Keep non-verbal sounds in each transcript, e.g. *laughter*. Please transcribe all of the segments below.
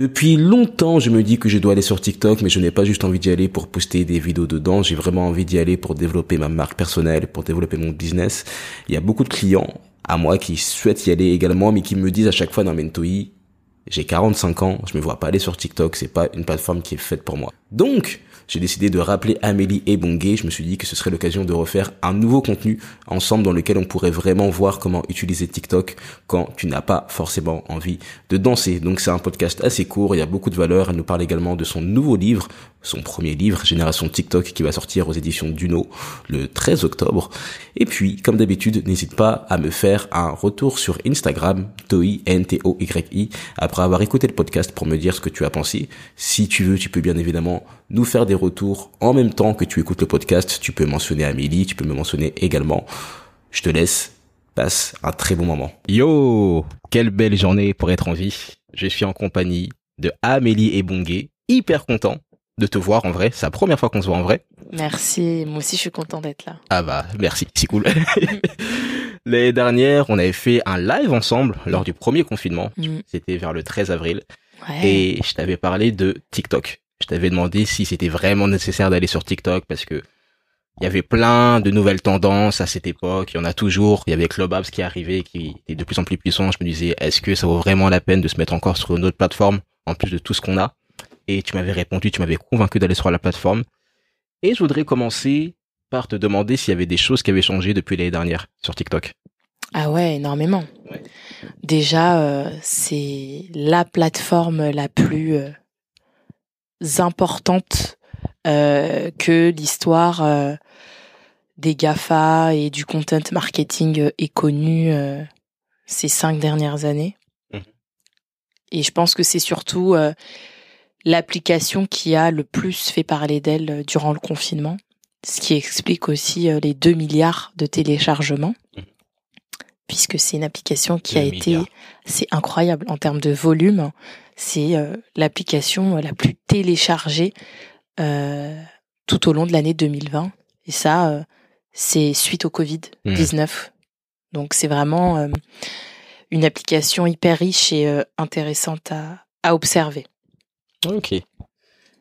Depuis longtemps, je me dis que je dois aller sur TikTok, mais je n'ai pas juste envie d'y aller pour poster des vidéos dedans. J'ai vraiment envie d'y aller pour développer ma marque personnelle, pour développer mon business. Il y a beaucoup de clients à moi qui souhaitent y aller également, mais qui me disent à chaque fois, non, Mentoi, j'ai 45 ans, je me vois pas aller sur TikTok, c'est pas une plateforme qui est faite pour moi. Donc, j'ai décidé de rappeler Amélie et Bongué. Je me suis dit que ce serait l'occasion de refaire un nouveau contenu ensemble dans lequel on pourrait vraiment voir comment utiliser TikTok quand tu n'as pas forcément envie de danser. Donc c'est un podcast assez court, il y a beaucoup de valeur. Elle nous parle également de son nouveau livre, son premier livre, Génération TikTok, qui va sortir aux éditions Duno le 13 octobre. Et puis, comme d'habitude, n'hésite pas à me faire un retour sur Instagram, toi, N-T-O-Y-I, après avoir écouté le podcast pour me dire ce que tu as pensé. Si tu veux, tu peux bien évidemment nous faire des retours en même temps que tu écoutes le podcast. Tu peux mentionner Amélie, tu peux me mentionner également. Je te laisse. Passe un très bon moment. Yo, quelle belle journée pour être en vie. Je suis en compagnie de Amélie et Bongué. Hyper content de te voir en vrai. C'est la première fois qu'on se voit en vrai. Merci. Moi aussi, je suis content d'être là. Ah bah, merci. C'est cool. *laughs* L'année dernière, on avait fait un live ensemble lors du premier confinement. Mm. C'était vers le 13 avril. Ouais. Et je t'avais parlé de TikTok. Je t'avais demandé si c'était vraiment nécessaire d'aller sur TikTok parce que il y avait plein de nouvelles tendances à cette époque. Il y en a toujours. Il y avait Clubhouse qui arrivait, qui est de plus en plus puissant. Je me disais, est-ce que ça vaut vraiment la peine de se mettre encore sur une autre plateforme en plus de tout ce qu'on a? Et tu m'avais répondu, tu m'avais convaincu d'aller sur la plateforme. Et je voudrais commencer par te demander s'il y avait des choses qui avaient changé depuis l'année dernière sur TikTok. Ah ouais, énormément. Ouais. Déjà, euh, c'est la plateforme la plus euh, importante euh, que l'histoire euh, des GAFA et du content marketing euh, est connue euh, ces cinq dernières années. Mhm. Et je pense que c'est surtout l'application qui a le plus fait parler d'elle durant le confinement, ce qui explique aussi les 2 milliards de téléchargements, Mhm. puisque c'est une application qui 2 a été, c'est incroyable en termes de volume, c'est euh, l'application la plus téléchargée euh, tout au long de l'année 2020. Et ça, euh, c'est suite au Covid-19. Donc c'est vraiment une application hyper riche et intéressante à, à observer. Ok.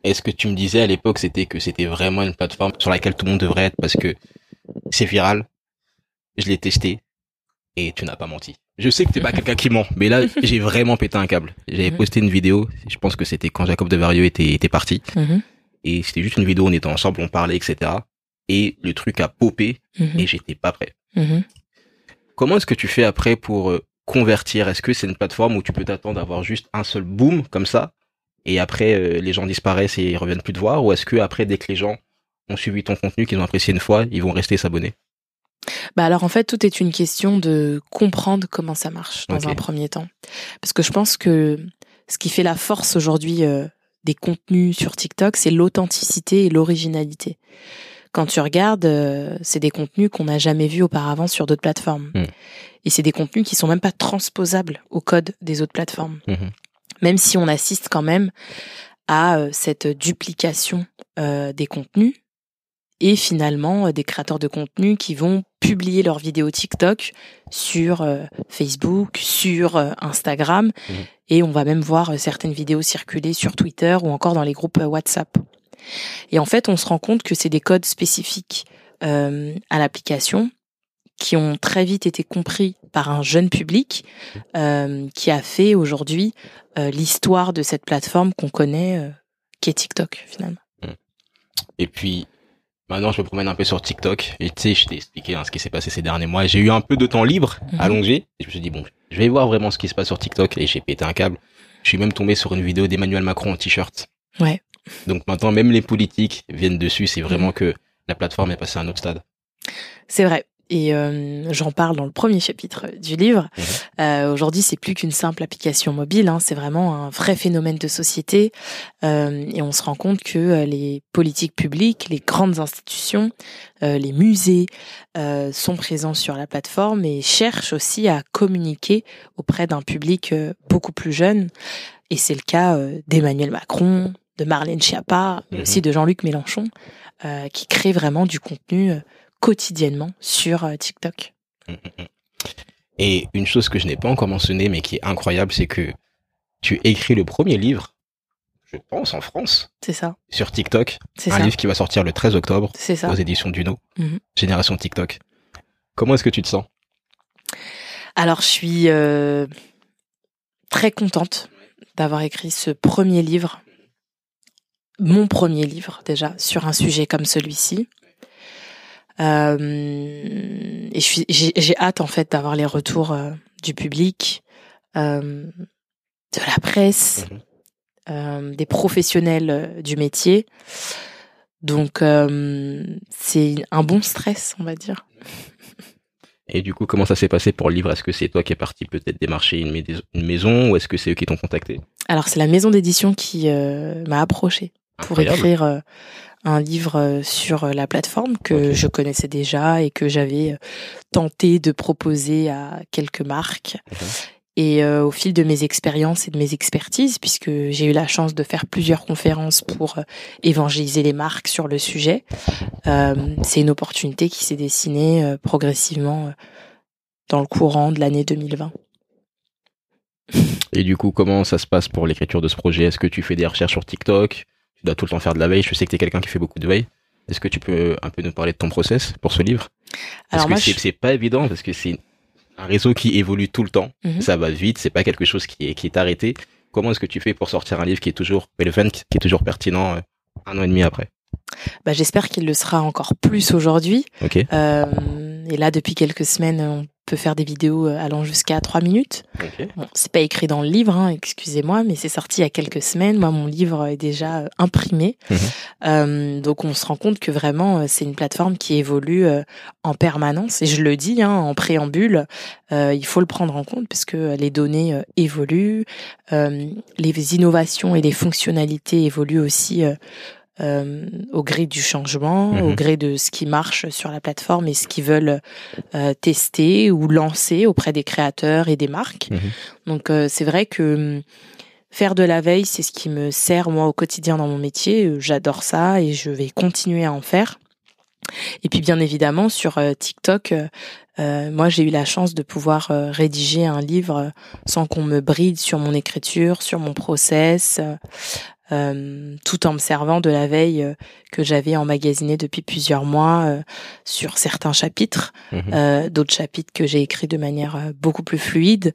Est-ce que tu me disais à l'époque c'était que c'était vraiment une plateforme sur laquelle tout le monde devrait être parce que c'est viral. Je l'ai testé et tu n'as pas menti. Je sais que t'es pas *laughs* quelqu'un qui ment, mais là *laughs* j'ai vraiment pété un câble. J'avais Mhm. posté une vidéo, je pense que c'était quand Jacob de Vario était, était parti Mhm, et c'était juste une vidéo, on était ensemble, on parlait, etc. Et le truc a popé mhm, et j'étais pas prêt. Comment est-ce que tu fais après pour euh, convertir? Est-ce que c'est une plateforme où tu peux t'attendre à avoir juste un seul boom comme ça et après euh, les gens disparaissent et ils reviennent plus te voir? Ou est-ce que après dès que les gens ont suivi ton contenu, qu'ils ont apprécié une fois, ils vont rester s'abonner? Bah alors en fait, tout est une question de comprendre comment ça marche dans un premier temps. Parce que je pense que ce qui fait la force aujourd'hui euh, des contenus sur TikTok, c'est l'authenticité et l'originalité. Quand tu regardes, euh, c'est des contenus qu'on n'a jamais vus auparavant sur d'autres plateformes. Mm. Et c'est des contenus qui sont même pas transposables au code des autres plateformes. Mhm. Même si on assiste quand même à euh, cette duplication des contenus et finalement euh, des créateurs de contenu qui vont publier leurs vidéos TikTok sur euh, Facebook, sur euh, Instagram Mhm. et on va même voir certaines vidéos circuler sur Twitter ou encore dans les groupes WhatsApp. Et en fait, on se rend compte que c'est des codes spécifiques euh, à l'application qui ont très vite été compris par un jeune public euh, qui a fait aujourd'hui euh, l'histoire de cette plateforme qu'on connaît, qui est TikTok finalement. Et puis maintenant je me promène un peu sur TikTok et tu sais je t'ai expliqué hein, ce qui s'est passé ces derniers mois. J'ai eu un peu de temps libre Mhm. allongé et je me suis dit bon je vais voir vraiment ce qui se passe sur TikTok et j'ai pété un câble. Je suis même tombé sur une vidéo d'Emmanuel Macron en t-shirt. Ouais. Donc maintenant même les politiques viennent dessus. C'est vraiment que la plateforme est passée à un autre stade. C'est vrai. Et euh, j'en parle dans le premier chapitre du livre. Mhm. Euh, Aujourd'hui, c'est plus qu'une simple application mobile. Hein, c'est vraiment un vrai phénomène de société. Euh, et on se rend compte que euh, les politiques publiques, les grandes institutions, euh, les musées euh, sont présents sur la plateforme et cherchent aussi à communiquer auprès d'un public beaucoup plus jeune. Et c'est le cas d'Emmanuel Macron, de Marlène Schiappa, mais Mhm. aussi de Jean-Luc Mélenchon, euh, qui créent vraiment du contenu quotidiennement sur euh, TikTok. Et une chose que je n'ai pas encore mentionnée, mais qui est incroyable, c'est que tu écris le premier livre, je pense, en France. C'est ça. Sur TikTok. C'est un ça. livre qui va sortir le 13 octobre C'est ça. aux éditions Duno. Mhm. Génération TikTok. Comment est-ce que tu te sens? Alors, je suis euh, très contente d'avoir écrit ce premier livre, mon premier livre déjà, sur un sujet comme celui-ci. Euh, et j'ai, hâte en fait d'avoir les retours euh, du public, euh, de la presse, Mhm. euh, des professionnels du métier. Donc, c'est un bon stress, on va dire. *laughs* Et du coup, comment ça s'est passé pour le livre? Est-ce que c'est toi qui es parti peut-être démarcher une, mais- une maison ou est-ce que c'est eux qui t'ont contacté? Alors, c'est la maison d'édition qui euh, m'a approché pour Incroyable. écrire euh, un livre euh, sur euh, la plateforme que je connaissais déjà et que j'avais euh, tenté de proposer à quelques marques. Et euh, au fil de mes expériences et de mes expertises, puisque j'ai eu la chance de faire plusieurs conférences pour euh, évangéliser les marques sur le sujet, euh, c'est une opportunité qui s'est dessinée progressivement dans le courant de l'année 2020. Et du coup, comment ça se passe pour l'écriture de ce projet? Est-ce que tu fais des recherches sur TikTok? Tu dois tout le temps faire de la veille. Je sais que tu es quelqu'un qui fait beaucoup de veille. Est-ce que tu peux un peu nous parler de ton process pour ce livre? Parce Alors que c'est je- pas évident parce que c'est un réseau qui évolue tout le temps. Mhm. Ça va vite. C'est pas quelque chose qui est, qui est arrêté. Comment est-ce que tu fais pour sortir un livre qui est toujours relevant, qui est toujours pertinent euh, un an et demi après? Bah, j'espère qu'il le sera encore plus aujourd'hui. Euh, et là, depuis quelques semaines, on peut faire des vidéos euh, allant jusqu'à trois minutes. Ok. Bon, c'est pas écrit dans le livre, hein, excusez-moi, mais c'est sorti il y a quelques semaines. Moi, mon livre est déjà euh, imprimé. Mhm. Euh, donc, on se rend compte que vraiment, c'est une plateforme qui évolue en permanence. Et je le dis, hein, en préambule, euh, il faut le prendre en compte parce que les données évoluent, euh, les innovations et les fonctionnalités évoluent aussi. Euh, au gré du changement, Mhm. au gré de ce qui marche sur la plateforme et ce qu'ils veulent euh, tester ou lancer auprès des créateurs et des marques. Mhm. Donc euh, c'est vrai que hum, faire de la veille, c'est ce qui me sert moi au quotidien dans mon métier. Euh, J'adore ça et je vais continuer à en faire. Et puis bien évidemment sur euh, TikTok, euh, euh, moi j'ai eu la chance de pouvoir euh, rédiger un livre sans qu'on me bride sur mon écriture, sur mon process, euh, tout en me servant de la veille euh, que j'avais emmagasinée depuis plusieurs mois euh, sur certains chapitres, euh, d'autres chapitres que j'ai écrits de manière beaucoup plus fluide.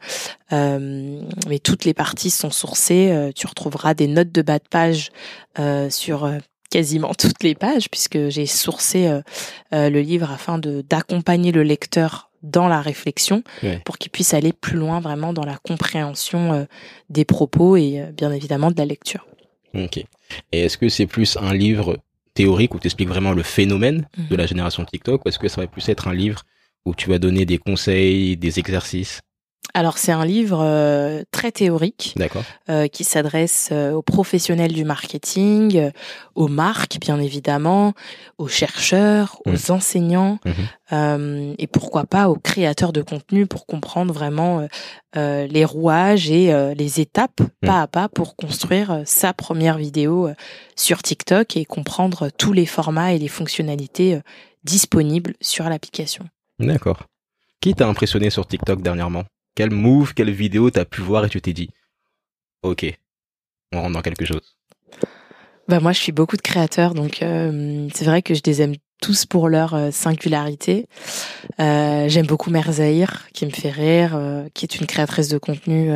Euh, mais toutes les parties sont sourcées. euh, tu retrouveras des notes de bas de page euh, sur quasiment *laughs* toutes les pages puisque j'ai sourcé le livre afin de d'accompagner le lecteur dans la réflexion Ouais. pour qu'il puisse aller plus loin vraiment dans la compréhension euh, des propos et euh, bien évidemment de la lecture. Ok. Et est-ce que c'est plus un livre théorique où tu expliques vraiment le phénomène Mhm. de la génération TikTok ou est-ce que ça va plus être un livre où tu vas donner des conseils, des exercices? Alors c'est un livre euh, très théorique euh, qui s'adresse euh, aux professionnels du marketing, aux marques bien évidemment, aux chercheurs, Mhm. aux enseignants Mhm. et pourquoi pas aux créateurs de contenu pour comprendre vraiment les rouages et les étapes pas à pas pour construire sa première vidéo sur TikTok et comprendre tous les formats et les fonctionnalités disponibles sur l'application. D'accord. Qui t'a impressionné sur TikTok dernièrement? Quel move, quelle vidéo t'as pu voir et tu t'es dit Ok, on rentre dans quelque chose. Bah moi, je suis beaucoup de créateurs, donc euh, c'est vrai que je les aime tous pour leur euh, singularité. Euh, J'aime beaucoup Merzaïr, qui me fait rire, euh, qui est une créatrice de contenu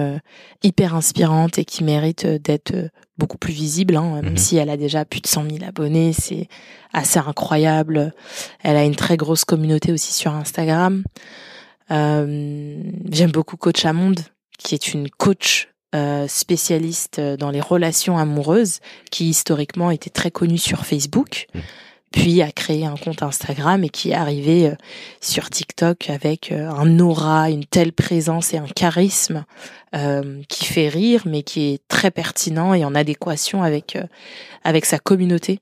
hyper inspirante et qui mérite d'être beaucoup plus visible, hein, même Mhm. si elle a déjà plus de 100 000 abonnés, c'est assez incroyable. Elle a une très grosse communauté aussi sur Instagram. Euh, J'aime beaucoup Coach Amonde, qui est une coach euh, spécialiste dans les relations amoureuses, qui historiquement était très connue sur Facebook, Mhm. puis a créé un compte Instagram et qui est arrivé euh, sur TikTok avec euh, un aura, une telle présence et un charisme euh, qui fait rire, mais qui est très pertinent et en adéquation avec euh, avec sa communauté.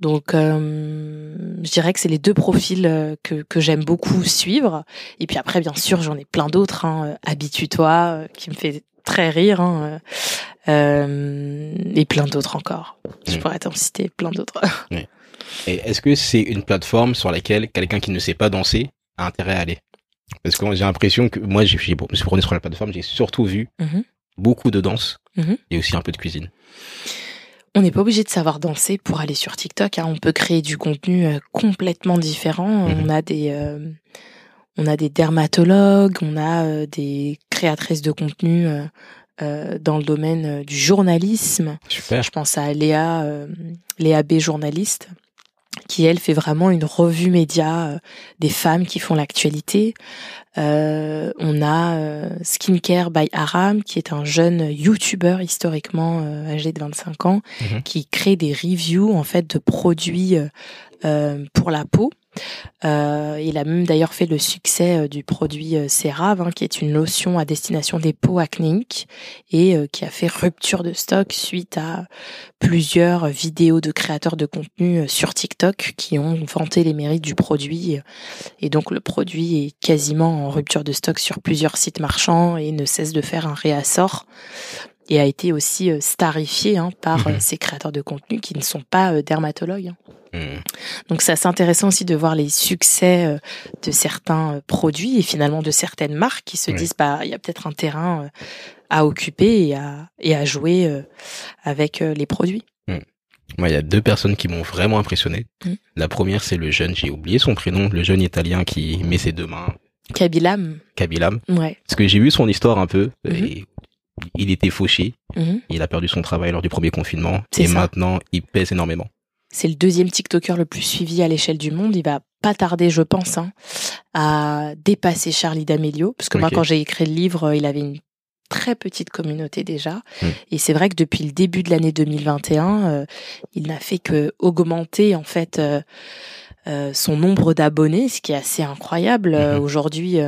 Donc, euh, je dirais que c'est les deux profils euh, que, que j'aime beaucoup suivre. Et puis après, bien sûr, j'en ai plein d'autres. Hein. Habitue-toi, euh, qui me fait très rire. Hein. Euh, et plein d'autres encore. Je Mm. pourrais t'en citer plein d'autres. *laughs* Et est-ce que c'est une plateforme sur laquelle quelqu'un qui ne sait pas danser a intérêt à aller? Parce que j'ai l'impression que moi, je me suis promené sur la plateforme, j'ai surtout vu Mhm. beaucoup de danse Mhm. et aussi un peu de cuisine. On n'est pas obligé de savoir danser pour aller sur TikTok. hein. On peut créer du contenu euh, complètement différent. Mhm. On a des, euh, on a des dermatologues, on a euh, des créatrices de contenu euh, euh, dans le domaine du journalisme. Super. Je pense à Léa, euh, Léa B, journaliste, qui elle fait vraiment une revue média euh, des femmes qui font l'actualité. Euh, on a euh, Skincare by Aram, qui est un jeune YouTuber historiquement âgé de 25 ans, Mhm. qui crée des reviews en fait de produits euh, pour la peau. Euh, il a même d'ailleurs fait le succès euh, du produit euh, CeraVe, hein, qui est une lotion à destination des peaux acnéiques et euh, qui a fait rupture de stock suite à plusieurs vidéos de créateurs de contenu euh, sur TikTok qui ont vanté les mérites du produit. Et donc le produit est quasiment en rupture de stock sur plusieurs sites marchands et ne cesse de faire un réassort et a été aussi euh, starifié hein, par Mhm. euh, ces créateurs de contenu qui ne sont pas euh, dermatologues. Mhm. Donc c'est assez intéressant aussi de voir les succès euh, de certains euh, produits et finalement de certaines marques qui se Oui. disent bah il y a peut-être un terrain euh, à occuper et à et à jouer avec les produits. Moi, il y a deux personnes qui m'ont vraiment impressionné. Mhm. La première, c'est le jeune, j'ai oublié son prénom, le jeune italien qui met ses deux mains, Kabilam, Kabilam. ouais. Parce que j'ai vu son histoire un peu, Mhm. et il était fauché, Mhm. il a perdu son travail lors du premier confinement, et ça. maintenant, il pèse énormément. C'est le deuxième TikToker le plus suivi à l'échelle du monde. Il va pas tarder, je pense, hein, à dépasser Charlie D'Amelio. Parce que moi, quand j'ai écrit le livre, euh, il avait une très petite communauté déjà. Mm. Et c'est vrai que depuis le début de l'année 2021, euh, il n'a fait que augmenter en fait euh, euh, son nombre d'abonnés, ce qui est assez incroyable. Mhm. Aujourd'hui,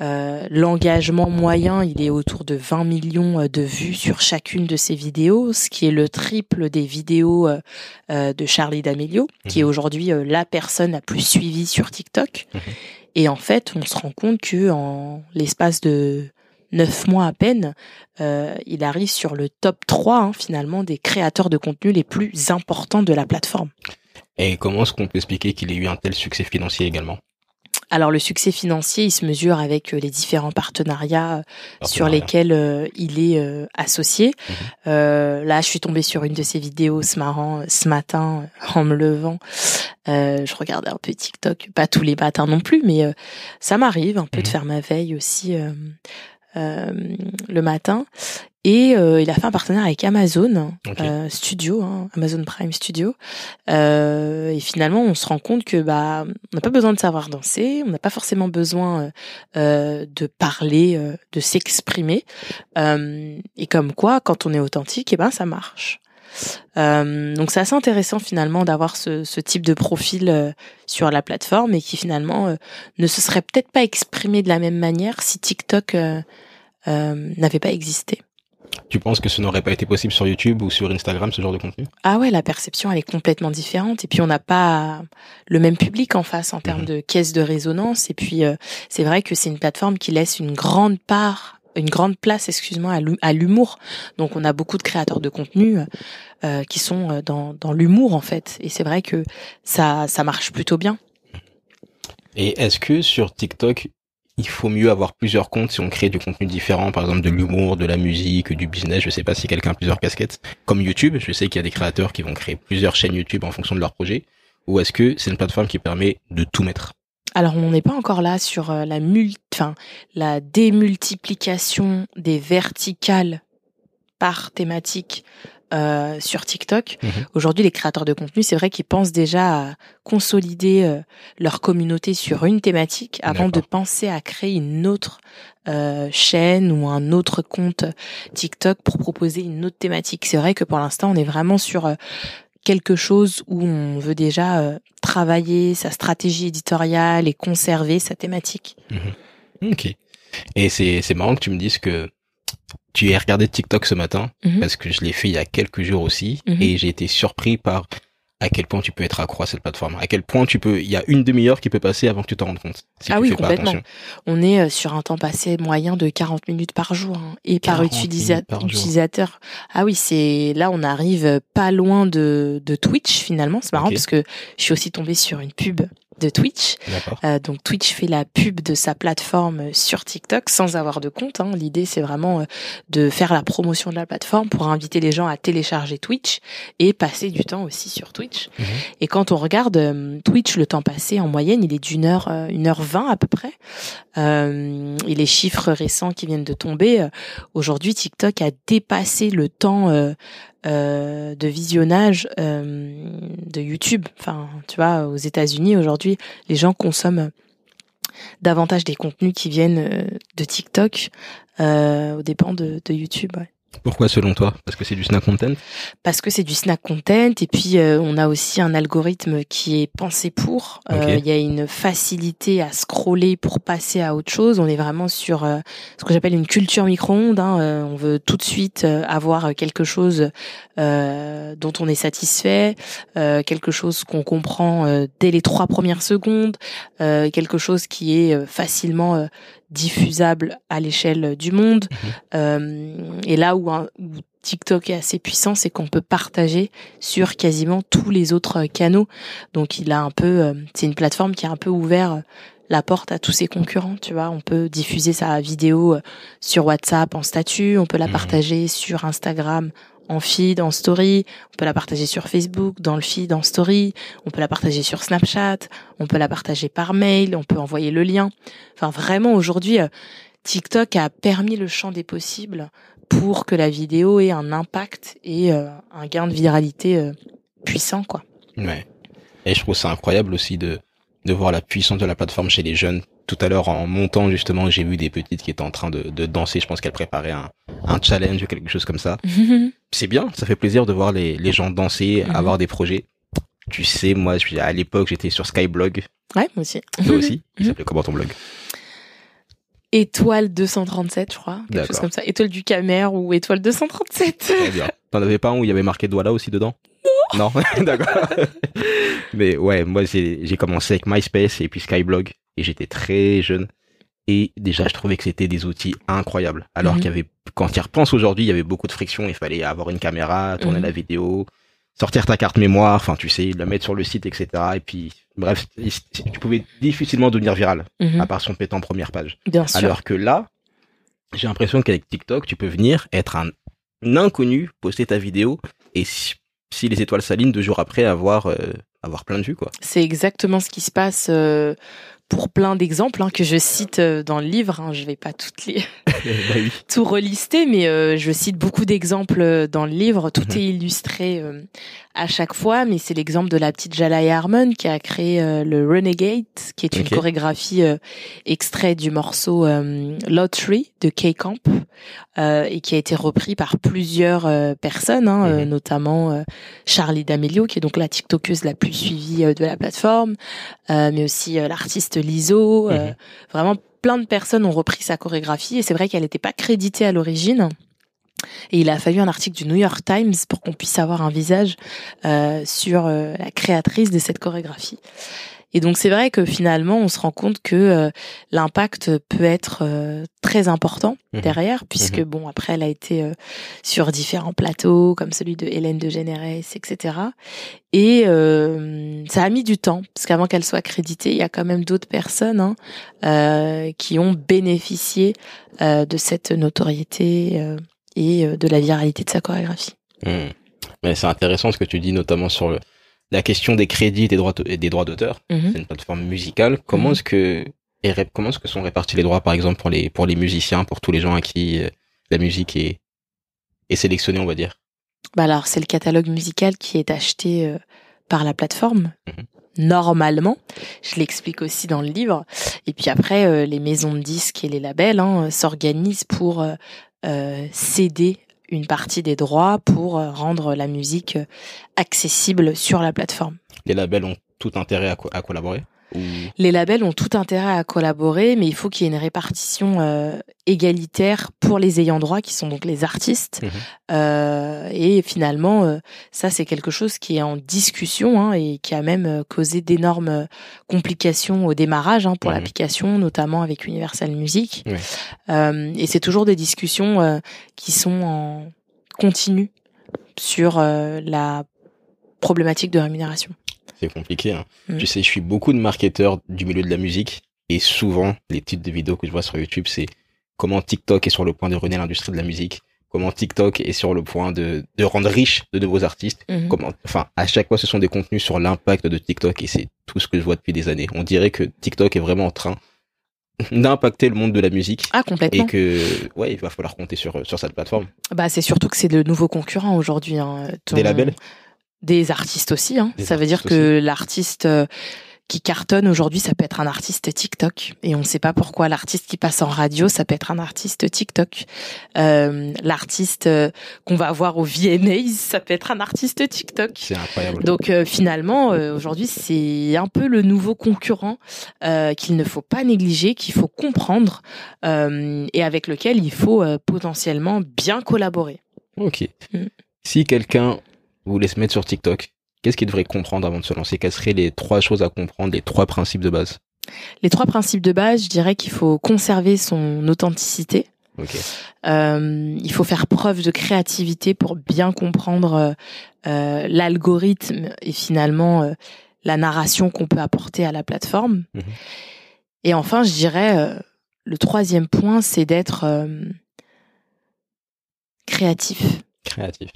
euh, l'engagement moyen, il est autour de 20 millions euh, de vues sur chacune de ses vidéos, ce qui est le triple des vidéos euh, de Charlie D'Amelio, qui est Mhm. aujourd'hui euh, la personne la plus suivie sur TikTok. Mhm. Et en fait, on se rend compte que en l'espace de neuf mois à peine, euh, il arrive sur le top 3 hein, finalement des créateurs de contenu les plus importants de la plateforme. Et comment est-ce qu'on peut expliquer qu'il ait eu un tel succès financier également? Alors le succès financier, il se mesure avec euh, les différents partenariats euh, sur lesquels euh, il est euh, associé. Mhm. Euh, là, je suis tombée sur une de ses vidéos ce, marrant, ce matin en me levant. Euh, je regardais un peu TikTok, pas tous les matins non plus, mais ça m'arrive un peu de Mhm. faire ma veille aussi le matin. Et euh, il a fait un partenariat avec Amazon euh, Studio, hein, Amazon Prime Studio. Euh, et finalement, on se rend compte que bah, on n'a pas besoin de savoir danser, on n'a pas forcément besoin euh, euh, de parler, euh, de s'exprimer. Euh, et comme quoi, quand on est authentique, et ben ça marche. Euh, donc c'est assez intéressant finalement d'avoir ce, ce type de profil euh, sur la plateforme et qui finalement euh, ne se serait peut-être pas exprimé de la même manière si TikTok euh, euh, n'avait pas existé. Tu penses que ce n'aurait pas été possible sur YouTube ou sur Instagram, ce genre de contenu? Ah ouais, la perception elle est complètement différente et puis on n'a pas le même public en face en termes Mhm. de caisse de résonance et puis euh, c'est vrai que c'est une plateforme qui laisse une grande part une grande place, excuse-moi, à l'hu- à l'humour. Donc on a beaucoup de créateurs de contenu euh, qui sont euh, dans, dans l'humour en fait. Et c'est vrai que ça, ça marche plutôt bien. Et est-ce que sur TikTok, il faut mieux avoir plusieurs comptes si on crée du contenu différent, par exemple de l'humour, de la musique, du business, je sais pas si quelqu'un a plusieurs casquettes, comme YouTube, je sais qu'il y a des créateurs qui vont créer plusieurs chaînes YouTube en fonction de leur projet, ou est-ce que c'est une plateforme qui permet de tout mettre? Alors on n'est pas encore là sur euh, la mul enfin, la démultiplication des verticales par thématique euh, sur TikTok. Mhm. Aujourd'hui, les créateurs de contenu, c'est vrai qu'ils pensent déjà à consolider euh, leur communauté sur une thématique avant de penser à créer une autre euh, chaîne ou un autre compte TikTok pour proposer une autre thématique. C'est vrai que pour l'instant, on est vraiment sur euh, quelque chose où on veut déjà euh, travailler sa stratégie éditoriale et conserver sa thématique. Ok. Et c'est c'est marrant que tu me dises que tu as regardé TikTok ce matin Mhm. parce que je l'ai fait il y a quelques jours aussi Mhm. et j'ai été surpris par à quel point tu peux être accro à cette plateforme, à quel point tu peux, il y a une demi-heure qui peut passer avant que tu t'en rendes compte. Si Ah oui, complètement. On est euh, sur un temps passé moyen de 40 minutes par jour hein, et par 40 utilisa- minutes par jour. utilisateur. Ah oui, c'est là on arrive pas loin de, de Twitch finalement. C'est marrant parce que je suis aussi tombée sur une pub de Twitch. Euh, donc Twitch fait la pub de sa plateforme sur TikTok sans avoir de compte. Hein. L'idée c'est vraiment euh, de faire la promotion de la plateforme pour inviter les gens à télécharger Twitch et passer du temps aussi sur Twitch. Mhm. Et quand on regarde euh, Twitch, le temps passé en moyenne, il est d'une heure, une heure vingt à peu près. et les chiffres récents qui viennent de tomber, aujourd'hui TikTok a dépassé le temps euh, de visionnage euh, de YouTube. Enfin, tu vois, aux États-Unis aujourd'hui, les gens consomment davantage des contenus qui viennent euh, de TikTok euh, aux dépens de, YouTube. Ouais. Pourquoi selon toi? Parce que c'est du snack content? Parce que c'est du snack content et puis euh, on a aussi un algorithme qui est pensé pour. Euh, il y a une facilité à scroller pour passer à autre chose. On est vraiment sur euh, ce que j'appelle une culture micro-ondes. Hein. on veut tout de suite avoir quelque chose dont on est satisfait, quelque chose qu'on comprend dès les trois premières secondes, quelque chose qui est facilement diffusable à l'échelle du monde. Mhm. Euh, et là où, TikTok est assez puissant, c'est qu'on peut partager sur quasiment tous les autres canaux. Donc il a un peu, euh, c'est une plateforme qui a un peu ouvert la porte à tous ses concurrents, tu vois. On peut diffuser sa vidéo euh, sur WhatsApp en statut, on peut la mhm. partager sur Instagram en feed, en story, on peut la partager sur Facebook, dans le feed, en story, on peut la partager sur Snapchat, on peut la partager par mail, on peut envoyer le lien. Enfin vraiment aujourd'hui, euh, TikTok a permis le champ des possibles pour que la vidéo ait un impact et euh, un gain de viralité euh, puissant quoi. Ouais. Et je trouve ça incroyable aussi de de voir la puissance de la plateforme chez les jeunes tout à l'heure en montant justement, j'ai vu des petites qui étaient en train de, de danser. Je pense qu'elles préparaient un, un challenge ou quelque chose comme ça. *laughs* c'est bien, ça fait plaisir de voir les, les gens danser, mhm. avoir des projets. Tu sais, moi, à l'époque, j'étais sur Skyblog. Ouais, moi aussi. Toi aussi. *laughs* Il s'appelait comment ton blog? Étoile 237, je crois. Quelque chose comme ça. Étoile du Camer ou Étoile 237. Très bien. T'en avais pas un où il y avait marqué Douala aussi dedans? Non. *laughs* D'accord. Mais ouais, moi j'ai commencé avec MySpace et puis Skyblog et j'étais très jeune. Et déjà, je trouvais que c'était des outils incroyables. Alors mhm. qu'il y avait, quand tu y repenses aujourd'hui, il y avait beaucoup de friction. Il fallait avoir une caméra, tourner mhm. la vidéo, sortir ta carte mémoire, enfin, tu sais, la mettre sur le site, etc. Et puis, bref, tu pouvais difficilement devenir viral, mhm. à part son pétant première page. Bien sûr. Alors que là, j'ai l'impression qu'avec TikTok, tu peux venir être un, inconnu, poster ta vidéo, et si, les étoiles s'alignent deux jours après, avoir, euh, avoir plein de vues, quoi. C'est exactement ce qui se passe euh, pour plein d'exemples hein, que je cite euh, dans le livre. Hein, je vais pas toutes les *laughs* *laughs* bah tout relister, mais euh, je cite beaucoup d'exemples euh, dans le livre. Tout mhm. est illustré à chaque fois, mais c'est l'exemple de la petite Jalai Harmon qui a créé le Renegade, qui est une chorégraphie extrait du morceau Lottery de K-Camp et qui a été repris par plusieurs personnes, hein, mhm. notamment Charlie D'Amelio, qui est donc la TikTokeuse la plus suivie de la plateforme, mais aussi l'artiste l'ISO. Euh, mhm. vraiment, plein de personnes ont repris sa chorégraphie et c'est vrai qu'elle n'était pas créditée à l'origine. Et il a fallu un article du New York Times pour qu'on puisse avoir un visage euh, sur euh, la créatrice de cette chorégraphie. Et donc c'est vrai que finalement on se rend compte que euh, l'impact peut être euh, très important mhm. derrière, puisque mhm. bon après elle a été euh, sur différents plateaux comme celui de Hélène de Générès, etc. Et ça a mis du temps parce qu'avant qu'elle soit créditée, il y a quand même d'autres personnes hein, qui ont bénéficié de cette notoriété et de la viralité de sa chorégraphie. Mmh. Mais c'est intéressant ce que tu dis notamment sur le la question des crédits et des droits, des droits d'auteur. Mhm. C'est une plateforme musicale. Comment mhm. est-ce que comment est-ce que sont répartis les droits, par exemple, pour les pour les musiciens, pour tous les gens à qui euh, la musique est est sélectionnée, on va dire? Bah alors, c'est le catalogue musical qui est acheté euh, par la plateforme. Mhm. Normalement, je l'explique aussi dans le livre. Et puis après, euh, les maisons de disques et les labels hein, s'organisent pour céder une partie des droits pour euh, rendre la musique euh, accessible sur la plateforme. Les labels ont tout intérêt à, collaborer? Les labels ont tout intérêt à collaborer, mais il faut qu'il y ait une répartition euh, égalitaire pour les ayants droit, qui sont donc les artistes. Mhm. Euh, et finalement, ça c'est quelque chose qui est en discussion hein, et qui a même causé d'énormes complications au démarrage hein, pour mhm. l'application, notamment avec Universal Music. et c'est toujours des discussions qui sont en continu sur la problématique de rémunération. C'est compliqué. Hein. Mm. Tu sais, je suis beaucoup de marketeurs du milieu de la musique et souvent, les titres de vidéos que je vois sur YouTube, c'est comment TikTok est sur le point de ruiner l'industrie de la musique, comment TikTok est sur le point de, de rendre riche de nouveaux artistes. Mhm. Comment, enfin, à chaque fois, ce sont des contenus sur l'impact de TikTok et c'est tout ce que je vois depuis des années. On dirait que TikTok est vraiment en train d'impacter le monde de la musique Ah, et complètement. que, ouais, il va falloir compter sur, sur cette plateforme. Bah, c'est surtout que c'est le nouveau concurrent aujourd'hui. hein. Ton- Des labels Des artistes aussi. Hein. Des ça veut dire que l'artiste euh, qui cartonne aujourd'hui, ça peut être un artiste TikTok. Et on ne sait pas pourquoi l'artiste qui passe en radio, ça peut être un artiste TikTok. Euh, l'artiste euh, qu'on va voir au VMAs, ça peut être un artiste TikTok. C'est incroyable. Donc euh, finalement, euh, aujourd'hui, c'est un peu le nouveau concurrent qu'il ne faut pas négliger, qu'il faut comprendre et avec lequel il faut potentiellement bien collaborer. Ok. Mm. Si quelqu'un voulait se mettre sur TikTok, qu'est-ce qu'il devrait comprendre avant de se lancer? Quelles seraient les trois choses à comprendre, les trois principes de base? Les trois principes de base, je dirais qu'il faut conserver son authenticité. Euh, il faut faire preuve de créativité pour bien comprendre euh, euh, l'algorithme et finalement euh, la narration qu'on peut apporter à la plateforme. Mhm. Et enfin, je dirais, le troisième point, c'est d'être créatif. Créatif.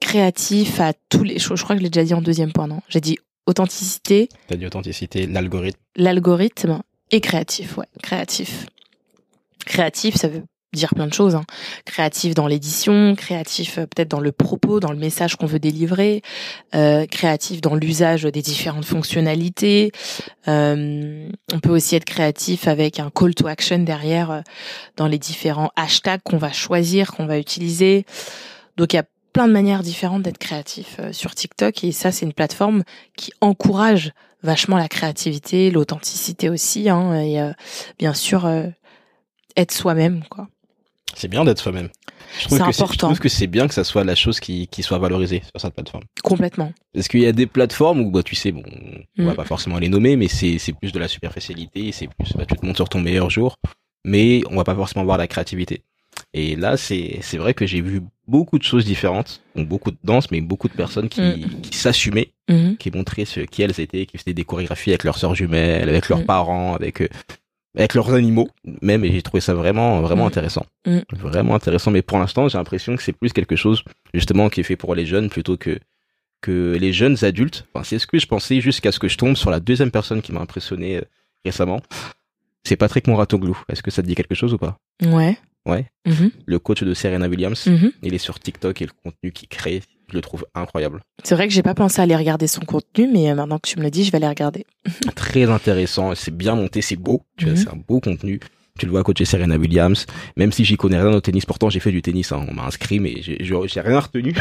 Créatif à tous les choses. Je crois que je l'ai déjà dit en deuxième point, non? J'ai dit authenticité, T'as dit authenticité, l'algorithme. l'algorithme et créatif, ouais, créatif. Créatif, ça veut dire plein de choses. Hein. Créatif dans l'édition, créatif euh, peut-être dans le propos, dans le message qu'on veut délivrer, euh, créatif dans l'usage des différentes fonctionnalités. Euh, on peut aussi être créatif avec un call to action derrière euh, dans les différents hashtags qu'on va choisir, qu'on va utiliser. Donc il y a plein de manières différentes d'être créatif euh, sur TikTok et ça c'est une plateforme qui encourage vachement la créativité, l'authenticité aussi, hein, et euh, bien sûr euh, être soi-même, quoi. C'est bien d'être soi-même. C'est que Je important. trouve que c'est bien que ça soit la chose qui, qui soit valorisée sur cette plateforme. Complètement. Parce qu'il y a des plateformes où, bah, tu sais, bon, on va Mm. pas forcément les nommer, mais c'est, plus de la superficialité, c'est plus, bah, tu te montres sur ton meilleur jour, mais on va pas forcément voir la créativité. Et là, c'est vrai que j'ai vu beaucoup de choses différentes, donc beaucoup de danse, mais beaucoup de personnes qui, Mm. qui s'assumaient, Mhm. qui montraient ce qui elles étaient, qui faisaient des chorégraphies avec leurs sœurs jumelles, avec leurs Mm. parents, avec, euh, avec leurs animaux, même, et j'ai trouvé ça vraiment, vraiment Mm. intéressant. Vraiment intéressant, mais pour l'instant, j'ai l'impression que c'est plus quelque chose, justement, qui est fait pour les jeunes plutôt que, que les jeunes adultes. Enfin, c'est ce que je pensais jusqu'à ce que je tombe sur la deuxième personne qui m'a impressionné euh, récemment. C'est Patrick Moratoglou. Est-ce que ça te dit quelque chose ou pas? Ouais. Ouais. Mhm. Le coach de Serena Williams. Mhm. Il est sur TikTok et le contenu qu'il crée, je le trouve incroyable. C'est vrai que j'ai pas pensé à aller regarder son contenu, mais euh, maintenant que tu me le dis, je vais aller regarder. *laughs* Très intéressant, c'est bien monté, c'est beau. Tu Mhm. c'est un beau contenu. Tu le vois coacher Serena Williams, même si j'y connais rien au tennis. Pourtant, j'ai fait du tennis. hein. On m'a inscrit, mais j'ai rien retenu.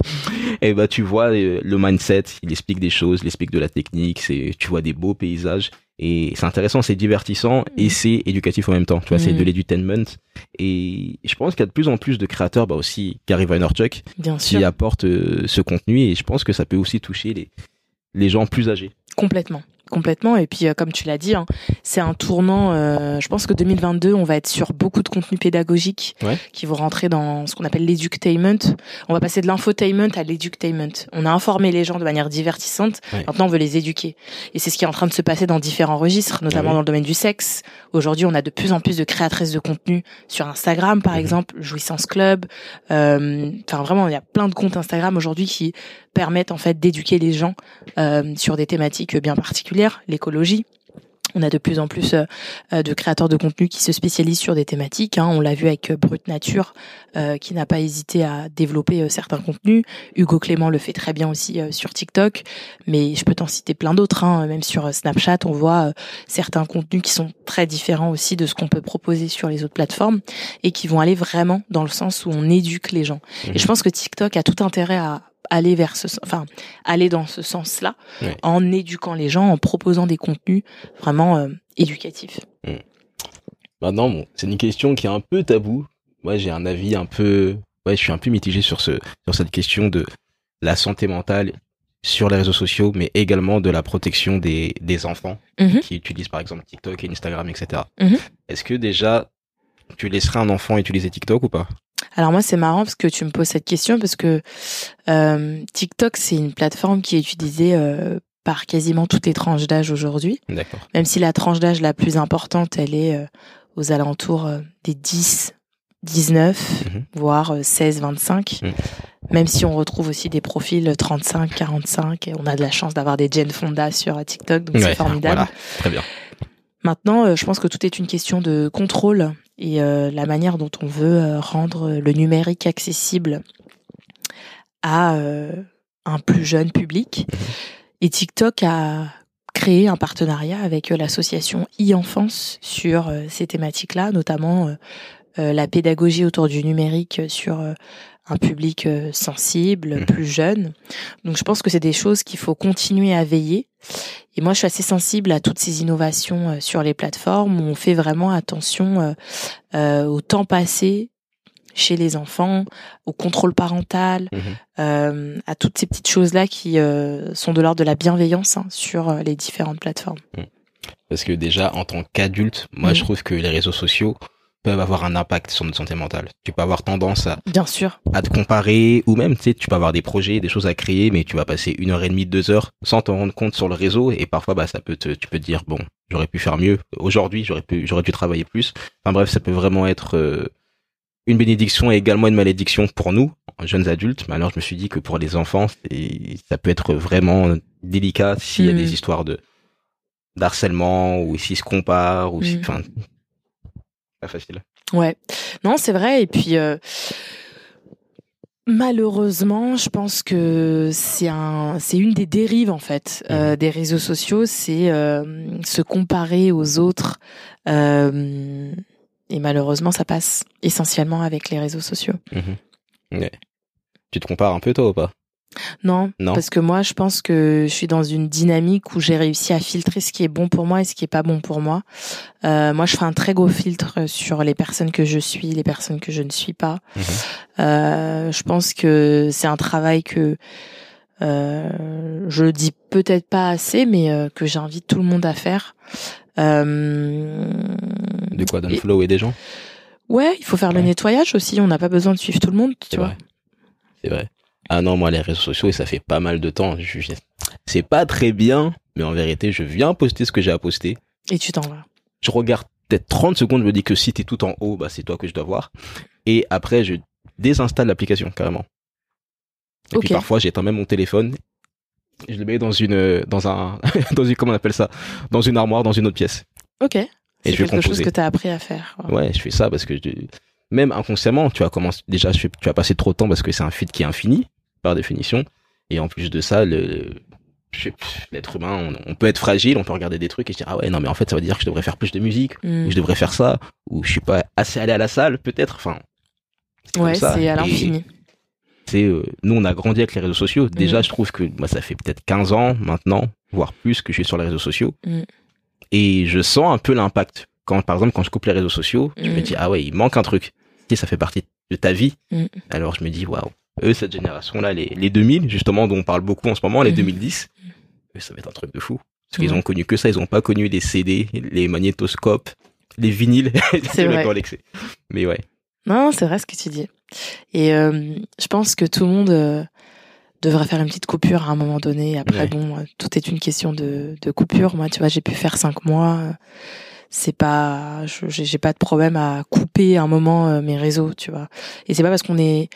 *laughs* et bah, tu vois euh, le mindset. Il explique des choses, il explique de la technique. C'est, tu vois des beaux paysages. Et c'est intéressant, c'est divertissant et Mhm. c'est éducatif en même temps. Tu vois, c'est de l'edutainment. Et je pense qu'il y a de plus en plus de créateurs, bah aussi Gary Vaynerchuk, Bien qui apportent euh, ce contenu. Et je pense que ça peut aussi toucher les les gens plus âgés. Complètement. Complètement. Et puis, euh, comme tu l'as dit, hein, c'est un tournant. euh, je pense que 2022, on va être sur beaucoup de contenus pédagogiques Ouais. qui vont rentrer dans ce qu'on appelle l'edutainment. On va passer de l'infotainment à l'edutainment. On a informé les gens de manière divertissante. Ouais. Maintenant, on veut les éduquer. Et c'est ce qui est en train de se passer dans différents registres, notamment Ah oui. dans le domaine du sexe. Aujourd'hui, on a de plus en plus de créatrices de contenu sur Instagram, par Mhm. exemple, Jouissance Club. Euh, Enfin, vraiment, il y a plein de comptes Instagram aujourd'hui qui permettent en fait d'éduquer les gens euh, sur des thématiques bien particulières, l'écologie. On a de plus en plus euh, de créateurs de contenu qui se spécialisent sur des thématiques. hein. On l'a vu avec euh, Brut Nature, euh, qui n'a pas hésité à développer certains contenus. Hugo Clément le fait très bien aussi sur TikTok, mais je peux t'en citer plein d'autres. hein. Même sur Snapchat, on voit certains contenus qui sont très différents aussi de ce qu'on peut proposer sur les autres plateformes et qui vont aller vraiment dans le sens où on éduque les gens. Et je pense que TikTok a tout intérêt à aller vers ce, enfin, aller dans ce sens-là, en éduquant les gens, en proposant des contenus vraiment euh, éducatifs. Maintenant, bon, c'est une question qui est un peu tabou. Moi, j'ai un avis un peu, ouais, je suis un peu mitigé sur ce, sur cette question de la santé mentale sur les réseaux sociaux, mais également de la protection des, des enfants Mhm. qui utilisent par exemple TikTok et Instagram, etc. Mhm. Est-ce que déjà, tu laisserais un enfant utiliser TikTok ou pas? Alors moi, c'est marrant parce que tu me poses cette question parce que euh, TikTok, c'est une plateforme qui est utilisée euh, par quasiment toutes les tranches d'âge aujourd'hui. D'accord. Même si la tranche d'âge la plus importante, elle est euh, aux alentours des 10, 19, Mhm. voire euh, 16, 25. Mhm. Même si on retrouve aussi des profils 35, 45, et on a de la chance d'avoir des Jane Fonda sur TikTok, donc Ouais, *laughs* c'est formidable. Voilà, très bien. Maintenant, euh, je pense que tout est une question de contrôle et euh, la manière dont on veut euh, rendre le numérique accessible à un plus jeune public. Et TikTok a créé un partenariat avec l'association e-enfance sur ces thématiques-là, notamment la pédagogie autour du numérique sur un public euh, sensible, Mhm. plus jeune. Donc je pense que c'est des choses qu'il faut continuer à veiller. Et moi, je suis assez sensible à toutes ces innovations euh, sur les plateformes où on fait vraiment attention euh, au temps passé chez les enfants, au contrôle parental, Mhm. euh, à toutes ces petites choses-là qui euh, sont de l'ordre de la bienveillance hein, sur les différentes plateformes. Parce que déjà, en tant qu'adulte, moi, je trouve que les réseaux sociaux peuvent avoir un impact sur notre santé mentale. Tu peux avoir tendance à, Bien sûr. à te comparer, ou même, tu sais, tu peux avoir des projets, des choses à créer, mais tu vas passer une heure et demie, deux heures sans t'en rendre compte sur le réseau, et parfois, bah, ça peut te, tu peux te dire, bon, j'aurais pu faire mieux. Aujourd'hui, j'aurais pu, j'aurais dû travailler plus. Enfin bref, ça peut vraiment être euh, une bénédiction et également une malédiction pour nous, jeunes adultes. Mais alors, je me suis dit que pour les enfants, ça peut être vraiment délicat s'il y a des histoires de d'harcèlement ou s'ils se comparent ou si, enfin, pas facile. Ouais. Non, c'est vrai. Et puis, euh, malheureusement, je pense que c'est un, c'est une des dérives en fait euh, des réseaux sociaux, c'est euh, se comparer aux autres. Euh, et malheureusement, ça passe essentiellement avec les réseaux sociaux. Mhm. Ouais. Tu te compares un peu toi ou pas? Non, Non. parce que moi, je pense que je suis dans une dynamique où j'ai réussi à filtrer ce qui est bon pour moi et ce qui est pas bon pour moi. Euh, moi, je fais un très gros filtre sur les personnes que je suis, les personnes que je ne suis pas. Mhm. Euh, je pense que c'est un travail que euh, je le dis peut-être pas assez, mais euh, que j'invite tout le monde à faire. Euh, De quoi? Flow et des gens? Ouais, il faut faire le nettoyage aussi. On n'a pas besoin de suivre tout le monde, tu vois. C'est vrai. Ah non, moi, les réseaux sociaux, ça fait pas mal de temps. Je- je- C'est pas très bien, mais en vérité, je viens poster ce que j'ai à poster. Et tu t'en vas. Je regarde peut-être 30 secondes, je me dis que si t'es tout en haut, bah, c'est toi que je dois voir. Et après, je désinstalle l'application, carrément. Et puis parfois, j'éteins même mon téléphone. Je le mets dans une, dans un, *laughs* dans une, comment on appelle ça? Dans une armoire, dans une autre pièce. Ok. C'est quelque chose que tu as appris à faire. Ouais, je fais ça parce que je- même inconsciemment, tu vas commencer déjà, tu vas passer trop de temps parce que c'est un feed qui est infini par définition. Et en plus de ça, le sais- l'être humain, on, on peut être fragile, on peut regarder des trucs et se dire ah ouais non mais en fait ça veut dire que je devrais faire plus de musique, Mm. ou je devrais faire ça, ou je suis pas assez allé à la salle peut-être. Enfin, Ouais, c'est à l'infini. c'est, euh, nous on a grandi avec les réseaux sociaux. Déjà, Mm. je trouve que moi ça fait peut-être 15 ans maintenant, voire plus que je suis sur les réseaux sociaux. Mm. Et je sens un peu l'impact. Quand, par exemple, quand je coupe les réseaux sociaux, je me dis, ah ouais, il manque un truc. Et ça fait partie de ta vie. Alors je me dis, waouh, eux, cette génération-là, les, les 2000, justement, dont on parle beaucoup en ce moment, les Mhm. 2010, eux, ça va être un truc de fou. Parce qu'ils ont connu que ça, ils ont pas connu les CD, les magnétoscopes, les vinyles. *laughs* C'est vrai. dans l'excès. Mais ouais. Non, c'est vrai ce que tu dis. Et euh, je pense que tout le monde euh, devrait faire une petite coupure à un moment donné. Après, Ouais. bon, tout est une question de, de coupure. Moi, tu vois, j'ai pu faire cinq mois. C'est pas, je- j'ai pas de problème à couper un moment euh, mes réseaux, tu vois. Et c'est pas parce qu'on est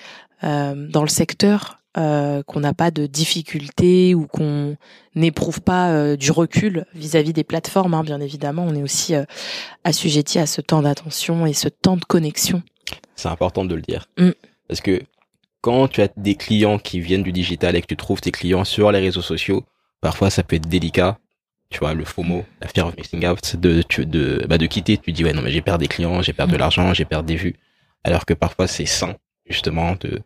dans le secteur euh, qu'on n'a pas de difficultés ou qu'on n'éprouve pas euh, du recul vis-à-vis des plateformes. hein, bien évidemment, on est aussi euh, assujetti à ce temps d'attention et ce temps de connexion. C'est important de le dire. Mm. Parce que quand tu as des clients qui viennent du digital et que tu trouves tes clients sur les réseaux sociaux, parfois ça peut être délicat. Tu vois, le FOMO, la fear of missing out, de, de, bah, de quitter. Tu dis, ouais, non, mais j'ai perdu des clients, j'ai perdu de l'argent, j'ai perdu des vues. Alors que parfois c'est sain, justement, de,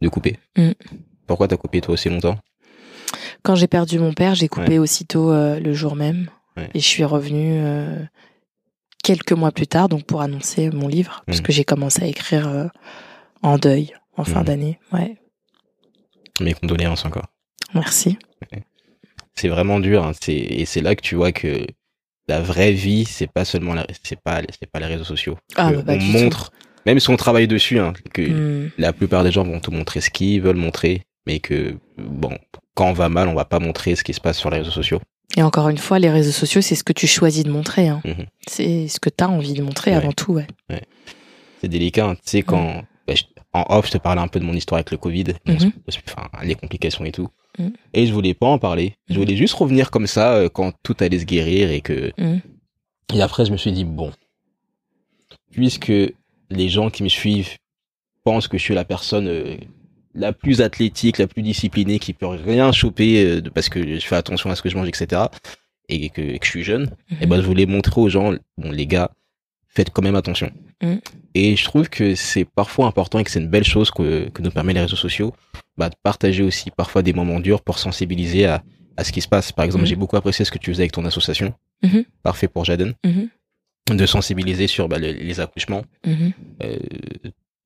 de couper. Mm. Pourquoi t'as coupé toi aussi longtemps? Quand j'ai perdu mon père, j'ai coupé aussitôt euh, le jour même. Ouais. Et je suis revenue euh, quelques mois plus tard, donc pour annoncer mon livre, parce Mhm. que j'ai commencé à écrire euh, en deuil, en fin Mhm. d'année. Ouais, Mes condoléances encore. merci. c'est vraiment dur hein. c'est et c'est là que tu vois que la vraie vie c'est pas seulement la, c'est pas c'est pas les réseaux sociaux Ah, bah, on tout. Même si on travaille dessus hein, que Hmm. la plupart des gens vont te montrer ce qu'ils veulent montrer mais que bon quand on va mal, on va pas montrer ce qui se passe sur les réseaux sociaux. Et encore une fois, les réseaux sociaux, c'est ce que tu choisis de montrer. Hein. Mhm. C'est ce que tu as envie de montrer Ouais. avant tout. Ouais. C'est délicat. hein. Tu sais, quand bah, je- en off, je te parlais un peu de mon histoire avec le Covid, Mhm. enfin, les complications et tout. Mhm. Et je voulais pas en parler. Je voulais juste revenir comme ça euh, quand tout allait se guérir et que. Et après, je me suis dit bon, puisque les gens qui me suivent pensent que je suis la personne euh, la plus athlétique, la plus disciplinée, qui peut rien choper euh, parce que je fais attention à ce que je mange, etc. Et que, et que je suis jeune. Et ben, je voulais montrer aux gens, bon, les gars, faites quand même attention. Mm. Et je trouve que c'est parfois important et que c'est une belle chose que, que nous permet les réseaux sociaux, bah, de partager aussi parfois des moments durs pour sensibiliser à, à ce qui se passe. Par exemple, Mm. j'ai beaucoup apprécié ce que tu faisais avec ton association. Mhm. Parfait pour Jaden. Mhm. De sensibiliser sur bah, les, les accouchements, Mhm. euh,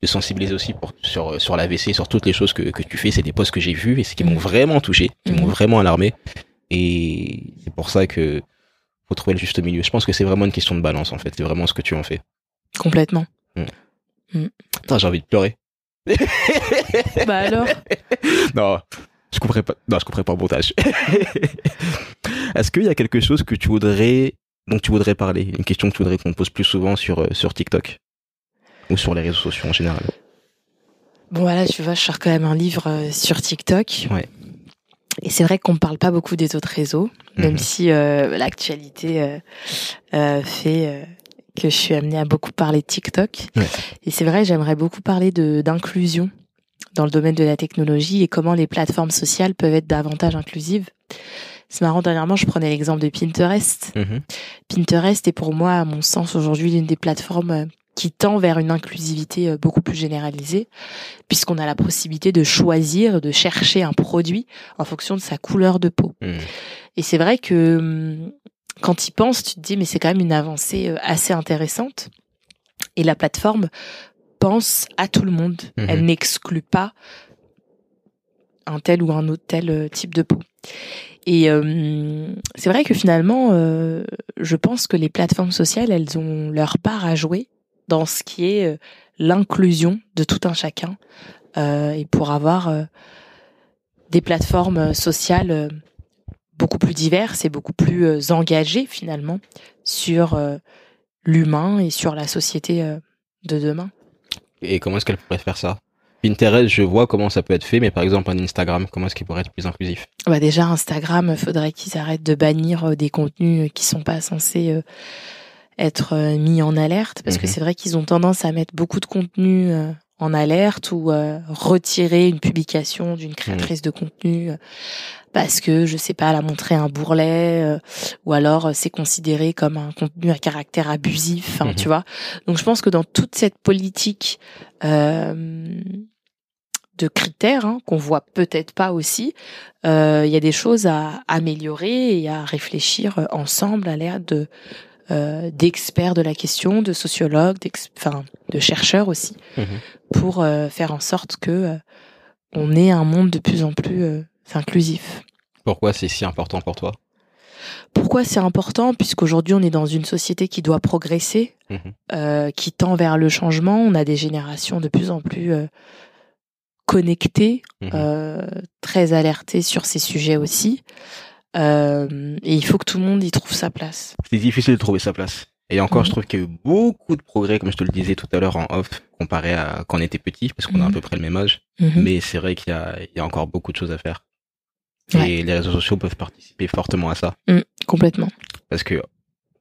de sensibiliser aussi pour, sur, sur l'AVC, sur toutes les choses que, que tu fais. C'est des posts que j'ai vus et c'est qui m'ont Mm. vraiment touché, qui m'ont Mhm. vraiment alarmé. Et c'est pour ça que faut trouver le juste milieu. Je pense que c'est vraiment une question de balance en fait. C'est vraiment ce que tu en fais. Complètement. Putain, j'ai envie de pleurer. *laughs* bah alors? *laughs* Non, je couperai pas. Non, je couperai pas au montage. *laughs* Est-ce qu'il y a quelque chose que tu voudrais, dont tu voudrais parler, une question que tu voudrais qu'on pose plus souvent sur euh, sur TikTok? Ou sur les réseaux sociaux en général? Bon voilà, tu vois, je sors quand même un livre euh, sur TikTok. Ouais. Et c'est vrai qu'on ne parle pas beaucoup des autres réseaux, même Mhm. si euh, l'actualité euh, euh, fait que je suis amenée à beaucoup parler de TikTok. Ouais. Et c'est vrai, j'aimerais beaucoup parler d'inclusion dans le domaine de la technologie et comment les plateformes sociales peuvent être davantage inclusives. C'est marrant, dernièrement, je prenais l'exemple de Pinterest. Mhm. Pinterest est pour moi, à mon sens, aujourd'hui l'une des plateformes euh, qui tend vers une inclusivité euh, beaucoup plus généralisée, puisqu'on a la possibilité de choisir, de chercher un produit en fonction de sa couleur de peau. Mhm. Et c'est vrai que hum, quand tu y penses, tu te dis, mais c'est quand même une avancée euh, assez intéressante. Et la plateforme pense à tout le monde. Mhm. Elle n'exclut pas un tel ou un autre tel euh, type de peau. Et euh, c'est vrai que finalement, euh, je pense que les plateformes sociales, elles ont leur part à jouer dans ce qui est l'inclusion de tout un chacun et pour avoir des plateformes sociales beaucoup plus diverses et beaucoup plus engagées finalement sur l'humain et sur la société de demain. Et comment est-ce qu'elle pourrait faire ça? Pinterest, je vois comment ça peut être fait, mais par exemple un Instagram, comment est-ce qu'il pourrait être plus inclusif? Bah déjà Instagram, faudrait qu'ils arrêtent de bannir euh, des contenus euh, qui sont pas censés euh, être mis en alerte parce que Mhm. c'est vrai qu'ils ont tendance à mettre beaucoup de contenus en alerte ou retirer une publication d'une créatrice de contenu parce que je sais pas, elle a montré un bourrelet euh, ou alors euh, c'est considéré comme un contenu à caractère abusif, enfin Mhm. tu vois. Donc je pense que dans toute cette politique euh, de critères hein, qu'on voit peut-être pas aussi, euh, il y a des choses à améliorer et à réfléchir euh, ensemble à l'air de euh, d'experts de la question, de sociologues, enfin de chercheurs aussi, Mhm. pour euh, faire en sorte que on ait un monde de plus en plus inclusif. Pourquoi c'est si important pour toi? Pourquoi c'est important? Puisqu'aujourd'hui on est dans une société qui doit progresser, Mhm. euh, qui tend vers le changement. On a des générations de plus en plus euh, connectées, Mhm. euh, très alertées sur ces sujets aussi. Euh, et il faut que tout le monde y trouve sa place. C'est difficile de trouver sa place. Et encore, Mhm. je trouve qu'il y a eu beaucoup de progrès, comme je te le disais tout à l'heure en off, comparé à quand on était petit, parce qu'on a à Mhm. peu près le même âge. Mhm. Mais c'est vrai qu'il y a, il y a encore beaucoup de choses à faire. Ouais. Et les réseaux sociaux peuvent participer fortement à ça. Mm, complètement. Parce que,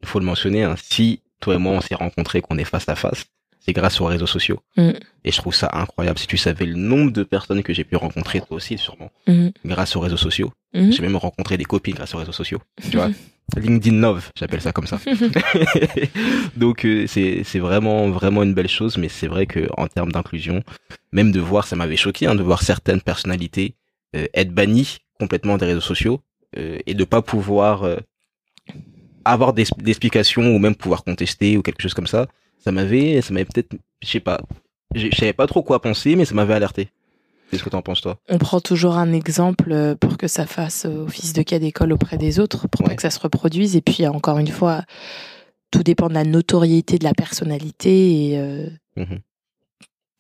il faut le mentionner, hein, si toi et moi on s'est rencontrés, qu'on est face à face, c'est grâce aux réseaux sociaux. Mm. Et je trouve ça incroyable. Si tu savais le nombre de personnes que j'ai pu rencontrer, toi aussi sûrement, Mhm. grâce aux réseaux sociaux. J'ai même rencontré des copines grâce aux réseaux sociaux. Tu vois *laughs* LinkedIn Love, j'appelle ça comme ça. *laughs* *laughs* Donc euh, c'est c'est vraiment vraiment une belle chose, mais c'est vrai que en termes d'inclusion, même de voir, ça m'avait choqué hein, de voir certaines personnalités euh, être bannies complètement des réseaux sociaux euh, et de pas pouvoir euh, avoir des des explications ou même pouvoir contester ou quelque chose comme ça. Ça m'avait ça m'avait peut-être, je sais pas, je savais pas trop quoi penser, mais ça m'avait alerté. Qu'est-ce que t'en penses toi? On prend toujours un exemple euh, pour que ça fasse office de cas d'école auprès des autres, pour pas que ça se reproduise. Et puis, encore une fois, tout dépend de la notoriété de la personnalité et euh, Mhm.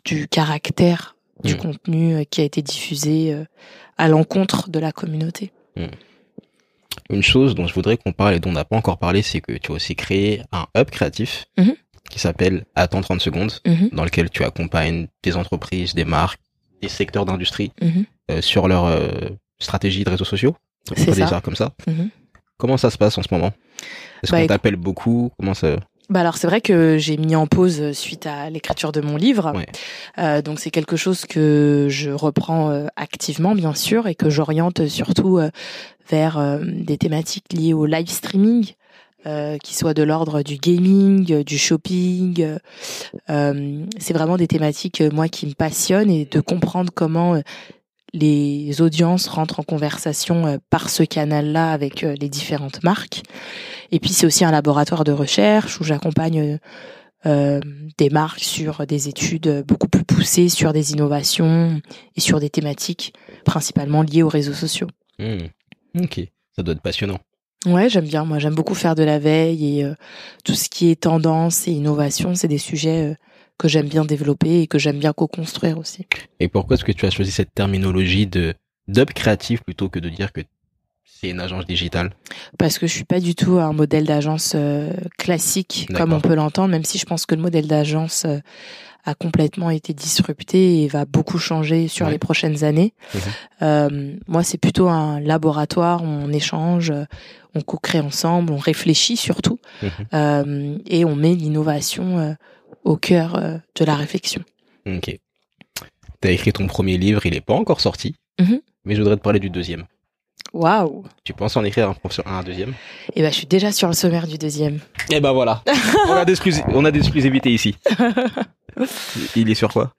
du caractère du Mm. contenu qui a été diffusé à l'encontre de la communauté. Une chose dont je voudrais qu'on parle et dont on n'a pas encore parlé, c'est que tu as aussi créé un hub créatif Mhm. qui s'appelle Attends 30 secondes, Mhm, dans lequel tu accompagnes des entreprises, des marques, des secteurs d'industrie mhm. euh, sur leur euh, stratégie de réseaux sociaux. C'est ça. dire comme ça. Comment ça se passe en ce moment? Est-ce Bah, qu'on t'appelle beaucoup? Comment ça Bah alors c'est vrai que j'ai mis en pause suite à l'écriture de mon livre. Ouais. Euh, donc c'est quelque chose que je reprends euh, activement bien sûr et que j'oriente surtout euh, vers euh, des thématiques liées au live streaming. euh, qui soient de l'ordre du gaming, euh, du shopping. euh, euh, c'est vraiment des thématiques euh, moi qui me passionnent et de comprendre comment euh, les audiences rentrent en conversation euh, par ce canal-là avec euh, les différentes marques. Et puis c'est aussi un laboratoire de recherche où j'accompagne euh, des marques sur des études beaucoup plus poussées sur des innovations et sur des thématiques principalement liées aux réseaux sociaux. Hmm. Ok, ça doit être passionnant. Ouais, j'aime bien. Moi, j'aime beaucoup faire de la veille et euh, tout ce qui est tendance et innovation, c'est des sujets euh, que j'aime bien développer et que j'aime bien co-construire aussi. Et pourquoi est-ce que tu as choisi cette terminologie de d'hub créatif plutôt que de dire que c'est une agence digitale? Parce que je suis pas du tout un modèle d'agence euh, classique comme on peut l'entendre, même si je pense que le modèle d'agence euh, a complètement été disrupté et va beaucoup changer sur Ouais. les prochaines années. Mhm. Euh, moi, c'est plutôt un laboratoire où on échange, on co-crée ensemble, on réfléchit surtout Mhm. euh, et on met l'innovation euh, au cœur euh, de la réflexion. Ok. T'as écrit ton premier livre, il est pas encore sorti, Mhm. mais je voudrais te parler du deuxième. Waouh Tu penses en écrire un, un deuxième? Et ben, je suis déjà sur le sommaire du deuxième. Eh ben voilà. *laughs* on a des exclusivités ici. Il est sur quoi?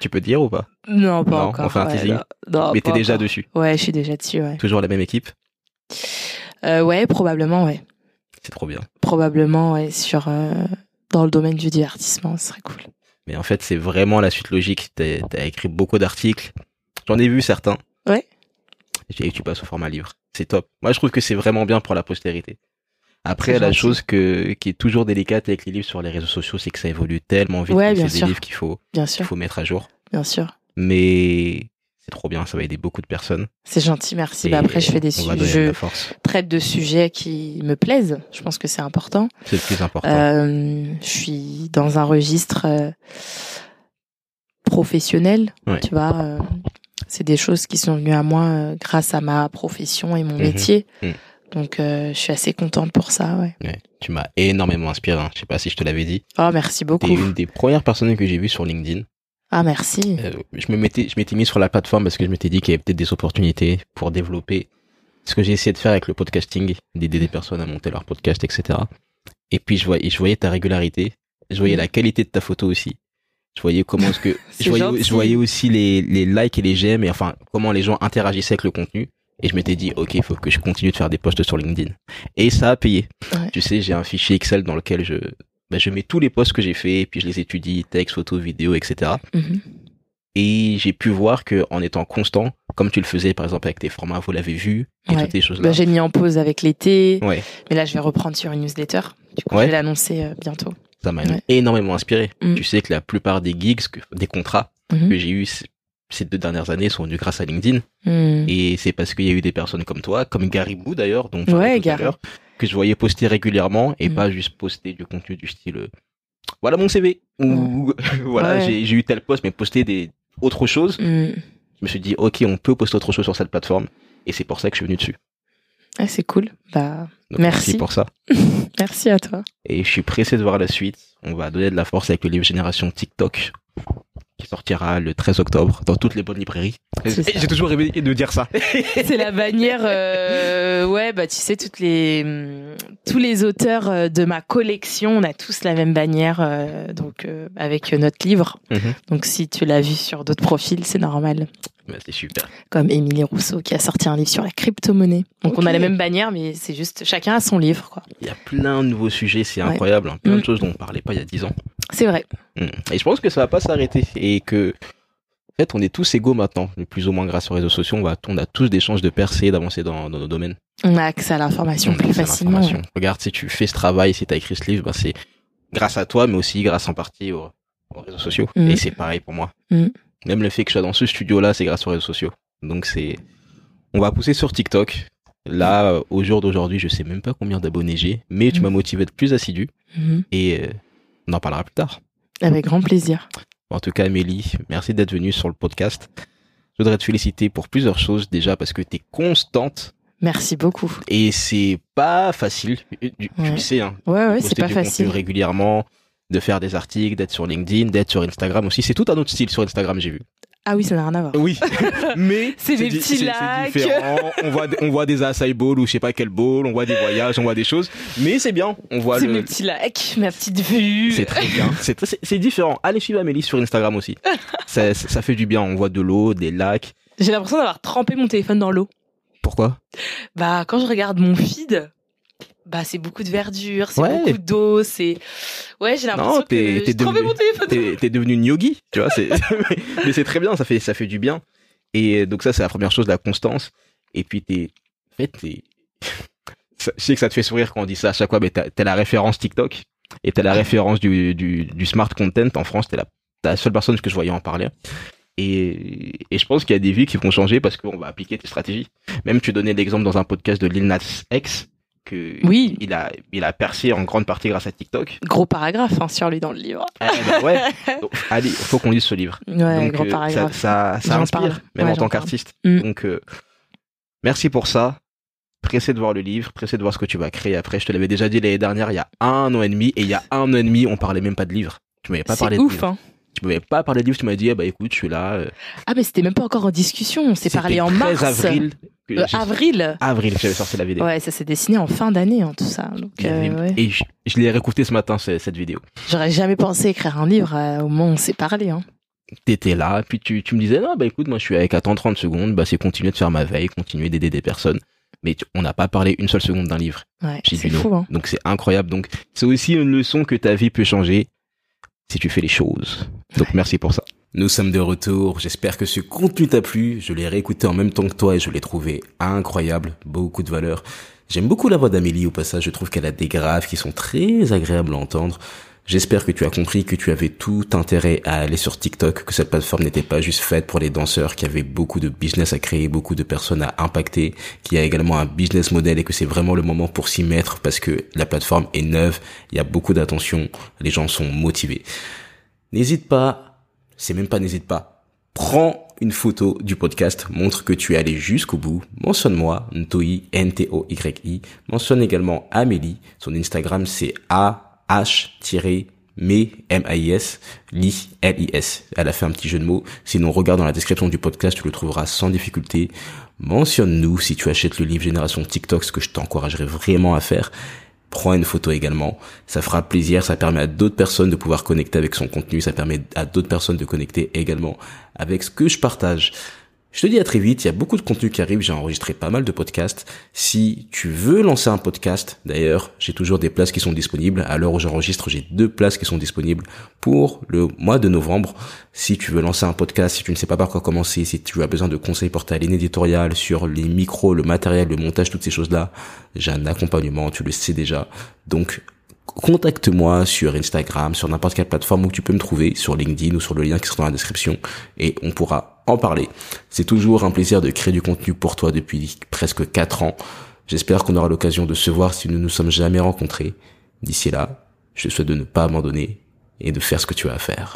Tu peux dire ou pas? Non, pas Non, encore. on fait un ouais, teasing. non. Non, Mais t'es déjà dessus. Ouais, je suis déjà dessus. Ouais. Toujours la même équipe? Euh, ouais, probablement, ouais. C'est trop bien. Probablement, ouais, sur euh, dans le domaine du divertissement, ce serait cool. Mais en fait, c'est vraiment la suite logique. T'as as écrit beaucoup d'articles. J'en ai vu certains. Ouais. Et tu passes au format livre. C'est top. Moi, je trouve que c'est vraiment bien pour la postérité. Après, la gentil. chose que, qui est toujours délicate avec les livres sur les réseaux sociaux, c'est que ça évolue tellement vite. Ouais, que bien c'est des livres qu'il faut, qu'il faut mettre à jour. bien sûr. Mais c'est trop bien. Ça va aider beaucoup de personnes. C'est gentil, merci. Bah après, je fais des sujets, de je force. traite de sujets qui me plaisent. Je pense que c'est important. C'est le plus important. Euh, je suis dans un registre euh, professionnel, Ouais. tu vois. euh, c'est des choses qui sont venues à moi grâce à ma profession et mon Mhm. métier. Mhm. Donc, je suis assez contente pour ça, ouais. Ouais. Tu m'as énormément inspiré. hein. Je sais pas si je te l'avais dit. Oh, merci beaucoup. T'es une des premières personnes que j'ai vues sur LinkedIn. Ah, merci. Euh, je me mettais, je m'étais mis sur la plateforme parce que je m'étais dit qu'il y avait peut-être des opportunités pour développer ce que j'ai essayé de faire avec le podcasting, d'aider des personnes à monter leur podcast, etc. Et puis je voyais, je voyais ta régularité, je voyais la qualité de ta photo aussi. Je voyais comment est-ce que, *laughs* je voyais, je voyais aussi les, les likes et les j'aime et enfin comment les gens interagissaient avec le contenu. Et je m'étais dit, ok, il faut que je continue de faire des posts sur LinkedIn. Et ça a payé. Ouais. Tu sais, j'ai un fichier Excel dans lequel je, ben, je mets tous les posts que j'ai fait, et puis je les étudie, texte, photo, vidéo, etc. Mhm. Et j'ai pu voir que en étant constant, comme tu le faisais par exemple avec tes formats, vous l'avez vu, et Ouais. toutes ces choses-là. Bah, j'ai mis en pause avec l'été, ouais, mais là, je vais reprendre sur une newsletter. Du coup, Ouais. je vais l'annoncer euh, bientôt. ça m'a énormément inspiré. Mm. Tu sais que la plupart des gigs, que- des contrats Mhm. que j'ai eu ces deux dernières années sont venus grâce à LinkedIn. Mhm. Et c'est parce qu'il y a eu des personnes comme toi, comme Garibou d'ailleurs, dont je Ouais, Gary. que je voyais poster régulièrement et Mm. pas juste poster du contenu du style euh, voilà mon CV ou *laughs* voilà Ouais. j'ai eu tel poste mais poster des autre chose. Mhm. Je me suis dit ok on peut poster autre chose sur cette plateforme et c'est pour ça que je suis venu dessus. Ah, c'est cool. Bah, Donc, Merci. pour ça. *laughs* merci à toi. Et je suis pressé de voir la suite. On va donner de la force avec le livre Génération TikTok qui sortira le 13 octobre dans toutes les bonnes librairies. J'ai toujours rêvé de dire ça. *laughs* C'est la bannière, euh, ouais, bah tu sais, toutes les, hum, tous les auteurs euh, de ma collection, on a tous la même bannière, euh, donc euh, avec notre livre. Mhm. Donc si tu l'as vu sur d'autres profils, c'est normal. Bah, c'est super. Comme Émilie Rousseau qui a sorti un livre sur la crypto-monnaie. Donc on a la même bannière, mais c'est juste chacun a son livre, quoi. Il y a plein de nouveaux sujets, c'est Ouais. incroyable. hein. Plein Mm. de choses dont on parlait pas il y a 10 ans. C'est vrai. Mm. Et je pense que ça va pas s'arrêter et que en fait, on est tous égaux maintenant, plus ou moins grâce aux réseaux sociaux. On, va, on a tous des chances de percer, d'avancer dans, dans nos domaines. On a accès à l'information plus facilement. Regarde, si tu fais ce travail, si tu as écrit ce livre, bah, c'est grâce à toi, mais aussi grâce en partie aux, aux réseaux sociaux. Mm. Et c'est pareil pour moi. Mm. Même le fait que je sois dans ce studio-là, c'est grâce aux réseaux sociaux. Donc c'est, on va pousser sur TikTok. Là, au jour d'aujourd'hui, je sais même pas combien d'abonnés j'ai, mais tu m'as motivé à être plus assidu et euh, on en parlera plus tard. Avec grand plaisir. En tout cas, Amélie, merci d'être venue sur le podcast. Je voudrais te féliciter pour plusieurs choses déjà parce que tu es constante Merci beaucoup. et c'est pas facile. Tu, Ouais. le sais, hein. Ouais, ouais, c'est pas facile. régulièrement, de faire des articles, d'être sur LinkedIn, d'être sur Instagram aussi. C'est tout un autre style sur Instagram, j'ai vu. Ah oui, ça n'a rien à voir. Oui, *laughs* mais C'est des petits différent. On voit, des- on voit des acai bowls ou je sais pas quel bowl, on voit des voyages, on voit des choses, mais c'est bien. On voit C'est le. mes petits likes, ma petite vue. C'est très bien. C'est très- c'est- c'est différent. Allez suivre Amélie sur Instagram aussi. *laughs* ça, ça fait du bien. On voit de l'eau, des lacs. J'ai l'impression d'avoir trempé mon téléphone dans l'eau. Pourquoi? Bah, quand je regarde mon feed, bah, c'est beaucoup de verdure, c'est Ouais. beaucoup d'eau, c'est. Ouais, j'ai l'impression que t'es devenu- mon téléphone. T'es devenu une yogi, tu vois. c'est- *laughs* mais c'est très bien. Ça fait ça fait du bien. Et donc ça, c'est la première chose, la constance. Et puis t'es, en fait, t'es. *laughs* Je sais que ça te fait sourire quand on dit ça à chaque fois, mais t'as t'es la référence TikTok et t'es la référence du, du, du smart content en France. T'es la, t'es la seule personne que je voyais en parler. Et, et je pense qu'il y a des vies qui vont changer parce qu'on va appliquer tes stratégies. Même tu donnais l'exemple dans un podcast de Lil Nas X que Oui. il a il a percé en grande partie grâce à TikTok. Gros paragraphe hein, sur lui dans le livre. Eh ben ouais. *laughs* Donc, allez, faut qu'on lise ce livre. Ouais, Donc gros euh, ça, paragraphe. ça, ça inspire, parle. même Ouais, en tant qu'artiste. Mm. Donc, euh, merci pour ça. Pressé de voir le livre, pressé de voir ce que tu vas créer après. Je te l'avais déjà dit l'année dernière, il y a un an et demi, et il y a un an et demi, on parlait même pas de livre. Tu m'avais pas parlé C'est de ouf, livre. hein. Tu m'avais pas parlé de livre, tu m'as dit, eh bah écoute, je suis là. euh, Ah, mais c'était même pas encore en discussion. On s'est parlé en 13 mars. avril. Euh, avril. Avril, j'avais sorti la vidéo. Ouais, ça s'est dessiné en fin d'année, hein, tout ça. Donc, euh, ouais. Et je, je l'ai réécouté ce matin, ce- cette vidéo. J'aurais jamais pensé écrire un livre euh, au moment où on s'est parlé. Hein. T'étais là, puis tu, tu me disais, non, bah écoute, moi je suis avec attends 30 secondes, bah c'est continuer de faire ma veille, continuer d'aider des personnes. Mais on n'a pas parlé une seule seconde d'un livre. Ouais, c'est fou. Hein. Donc c'est incroyable. Donc c'est aussi une leçon que ta vie peut changer si tu fais les choses. Donc merci pour ça. Nous sommes de retour. J'espère que ce contenu t'a plu. Je l'ai réécouté en même temps que toi et je l'ai trouvé incroyable. Beaucoup de valeur. J'aime beaucoup la voix d'Amélie au passage. Je trouve qu'elle a des graves qui sont très agréables à entendre. J'espère que tu as compris que tu avais tout intérêt à aller sur TikTok, que cette plateforme n'était pas juste faite pour les danseurs, qu'il y avait beaucoup de business à créer, beaucoup de personnes à impacter, qu'il y a également un business model et que c'est vraiment le moment pour s'y mettre parce que la plateforme est neuve, il y a beaucoup d'attention, les gens sont motivés. N'hésite pas, c'est même pas n'hésite pas, prends une photo du podcast, montre que tu es allé jusqu'au bout, mentionne-moi, Ntoi, N-T-O-Y-I, mentionne également Amélie, son Instagram c'est A-H- M-A-I-S, Li, L-I-S. Elle a fait un petit jeu de mots. Sinon, regarde dans la description du podcast, tu le trouveras sans difficulté. Mentionne-nous si tu achètes le livre Génération TikTok, ce que je t'encouragerais vraiment à faire. Prends une photo également. Ça fera plaisir. Ça permet à d'autres personnes de pouvoir connecter avec son contenu. Ça permet à d'autres personnes de connecter également avec ce que je partage. Je te dis à très vite, il y a beaucoup de contenu qui arrive, j'ai enregistré pas mal de podcasts. Si tu veux lancer un podcast, d'ailleurs, j'ai toujours des places qui sont disponibles. À l'heure où j'enregistre, j'ai deux places qui sont disponibles pour le mois de novembre. Si tu veux lancer un podcast, si tu ne sais pas par quoi commencer, si tu as besoin de conseils pour ta ligne éditoriale sur les micros, le matériel, le montage, toutes ces choses-là, j'ai un accompagnement, tu le sais déjà. Donc, contacte-moi sur Instagram, sur n'importe quelle plateforme où tu peux me trouver, sur LinkedIn ou sur le lien qui sera dans la description, et on pourra en parler. C'est toujours un plaisir de créer du contenu pour toi depuis presque 4 ans. J'espère qu'on aura l'occasion de se voir si nous ne nous sommes jamais rencontrés. D'ici là, je te souhaite de ne pas abandonner et de faire ce que tu as à faire.